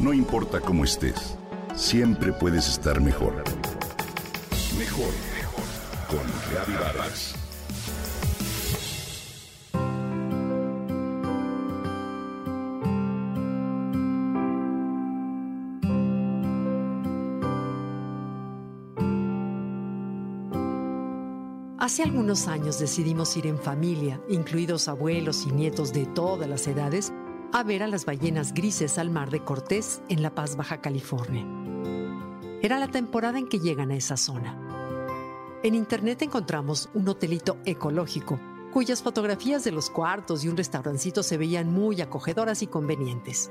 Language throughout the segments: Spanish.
No importa cómo estés, siempre puedes estar mejor. Mejor, mejor. Con Reavivadas. Hace algunos años decidimos ir en familia, incluidos abuelos y nietos de todas las edades, a ver a las ballenas grises al mar de Cortés en La Paz, Baja California. Era la temporada en que llegan a esa zona. En internet encontramos un hotelito ecológico, cuyas fotografías de los cuartos y un restaurancito se veían muy acogedoras y convenientes.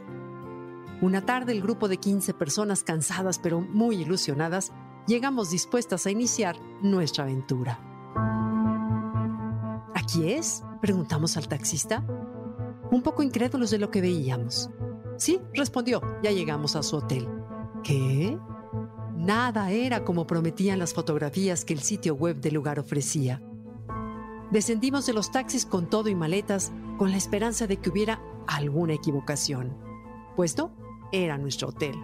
Una tarde el grupo de 15 personas cansadas pero muy ilusionadas llegamos dispuestas a iniciar nuestra aventura. ¿Aquí es? preguntamos al taxista un poco incrédulos de lo que veíamos. Sí, respondió, ya llegamos a su hotel. ¿Qué? Nada era como prometían las fotografías que el sitio web del lugar ofrecía. Descendimos de los taxis con todo y maletas, con la esperanza de que hubiera alguna equivocación. Pues no, era nuestro hotel.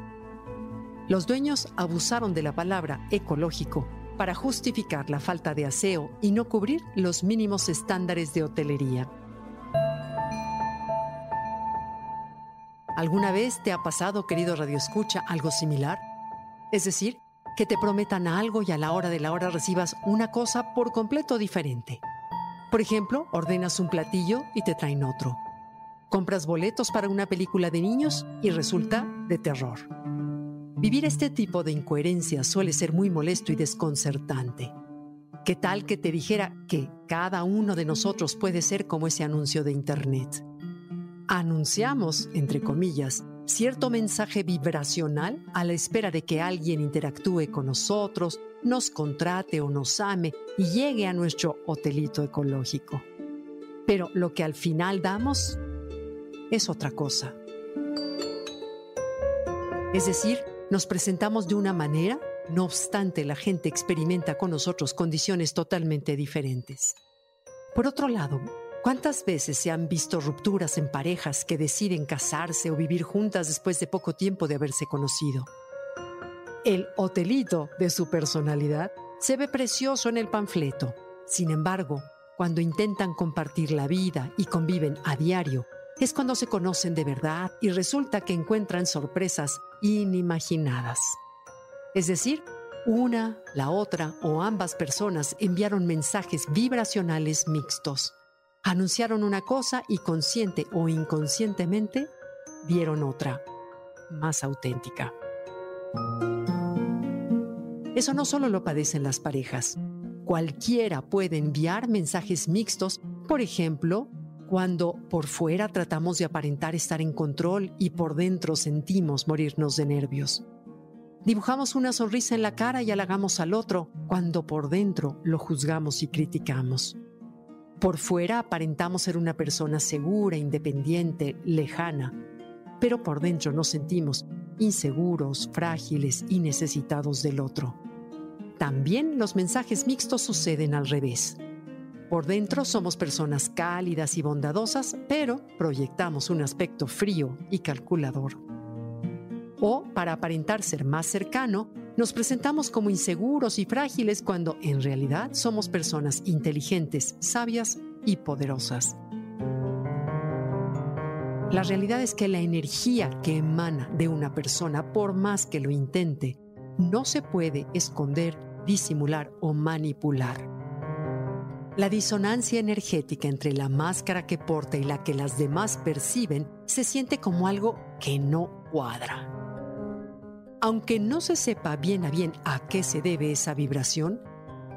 Los dueños abusaron de la palabra ecológico para justificar la falta de aseo y no cubrir los mínimos estándares de hotelería. ¿Alguna vez te ha pasado, querido Radio Escucha, algo similar? Es decir, que te prometan algo y a la hora de la hora recibas una cosa por completo diferente. Por ejemplo, ordenas un platillo y te traen otro. Compras boletos para una película de niños y resulta de terror. Vivir este tipo de incoherencia suele ser muy molesto y desconcertante. ¿Qué tal que te dijera que cada uno de nosotros puede ser como ese anuncio de Internet? Anunciamos, entre comillas, cierto mensaje vibracional a la espera de que alguien interactúe con nosotros, nos contrate o nos ame y llegue a nuestro hotelito ecológico. Pero lo que al final damos es otra cosa. Es decir, nos presentamos de una manera, no obstante la gente experimenta con nosotros condiciones totalmente diferentes. Por otro lado, ¿Cuántas veces se han visto rupturas en parejas que deciden casarse o vivir juntas después de poco tiempo de haberse conocido? El hotelito de su personalidad se ve precioso en el panfleto. Sin embargo, cuando intentan compartir la vida y conviven a diario, es cuando se conocen de verdad y resulta que encuentran sorpresas inimaginadas. Es decir, una, la otra o ambas personas enviaron mensajes vibracionales mixtos anunciaron una cosa y consciente o inconscientemente dieron otra, más auténtica. Eso no solo lo padecen las parejas. Cualquiera puede enviar mensajes mixtos, por ejemplo, cuando por fuera tratamos de aparentar estar en control y por dentro sentimos morirnos de nervios. Dibujamos una sonrisa en la cara y halagamos al otro cuando por dentro lo juzgamos y criticamos. Por fuera aparentamos ser una persona segura, independiente, lejana, pero por dentro nos sentimos inseguros, frágiles y necesitados del otro. También los mensajes mixtos suceden al revés. Por dentro somos personas cálidas y bondadosas, pero proyectamos un aspecto frío y calculador. O, para aparentar ser más cercano, nos presentamos como inseguros y frágiles cuando en realidad somos personas inteligentes, sabias y poderosas. La realidad es que la energía que emana de una persona, por más que lo intente, no se puede esconder, disimular o manipular. La disonancia energética entre la máscara que porta y la que las demás perciben se siente como algo que no cuadra. Aunque no se sepa bien a bien a qué se debe esa vibración,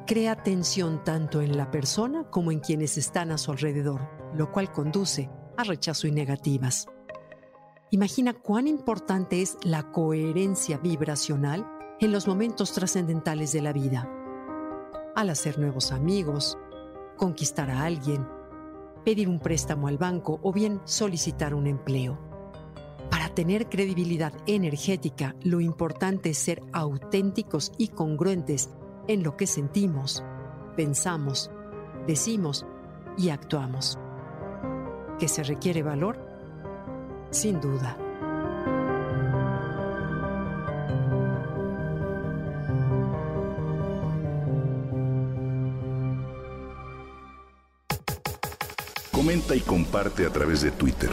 crea tensión tanto en la persona como en quienes están a su alrededor, lo cual conduce a rechazo y negativas. Imagina cuán importante es la coherencia vibracional en los momentos trascendentales de la vida. Al hacer nuevos amigos, conquistar a alguien, pedir un préstamo al banco o bien solicitar un empleo tener credibilidad energética, lo importante es ser auténticos y congruentes en lo que sentimos, pensamos, decimos y actuamos. ¿Que se requiere valor? Sin duda. Comenta y comparte a través de Twitter.